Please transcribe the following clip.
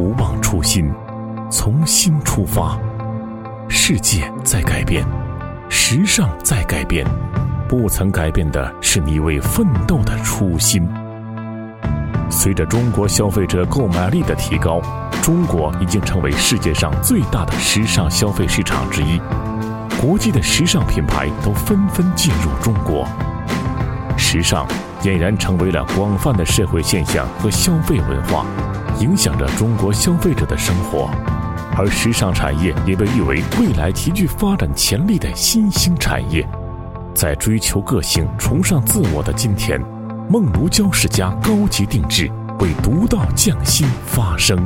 不忘初心，从新出发。世界在改变，时尚在改变，不曾改变的是你为奋斗的初心。随着中国消费者购买力的提高，中国已经成为世界上最大的时尚消费市场之一。国际的时尚品牌都纷纷进入中国，时尚俨然成为了广泛的社会现象和消费文化，影响着中国消费者的生活。而时尚产业也被誉为未来极具发展潜力的新兴产业。在追求个性、崇尚自我的今天，梦如娇世家高级定制为独到匠心发声。